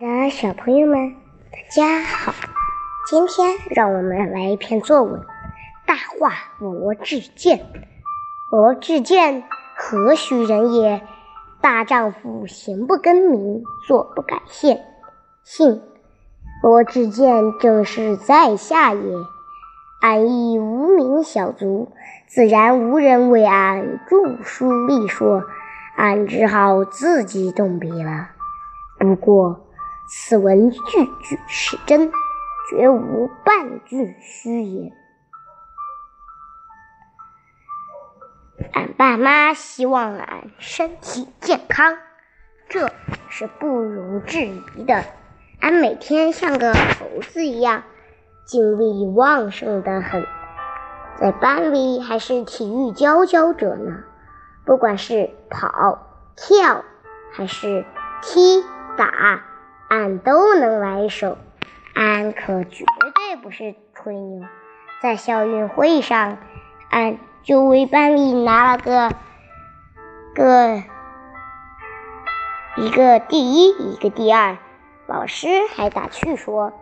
的小朋友们，大家好！今天让我们来一篇作文《大话罗志健》。罗志健何许人也？大丈夫行不更名，坐不改姓。姓罗志健正是在下也。俺亦无名小卒，自然无人为俺著书立说，俺只好自己动笔了。不过。此文句句是真，绝无半句虚言。俺爸妈希望俺身体健康，这是不容置疑的。俺每天像个猴子一样，精力旺盛的很，在班里还是体育佼佼者呢。不管是跑、跳，还是踢打。俺都能来一手，俺可绝对不是吹牛。在校运会上，俺就为班里拿了个个一个第一，一个第二。老师还打趣说，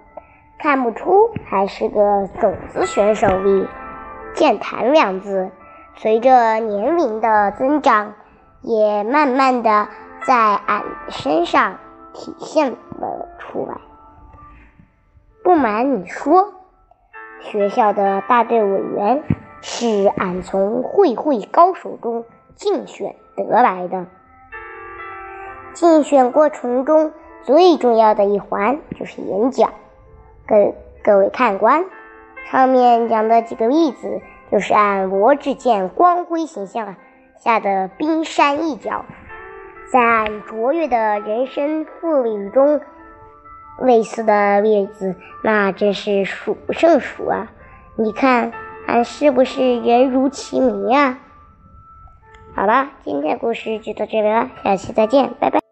看不出还是个种子选手哩。健谈两字，随着年龄的增长，也慢慢的在俺身上。体现了出来。不瞒你说，学校的大队委员是俺从会会高手中竞选得来的。竞选过程中最重要的一环就是演讲。各各位看官，上面讲的几个例子，就是按罗志健光辉形象下的冰山一角。在卓越的人生复历中，类似的例子那真是数不胜数啊！你看，俺是不是人如其名啊？好了，今天的故事就到这里了，下期再见，拜拜。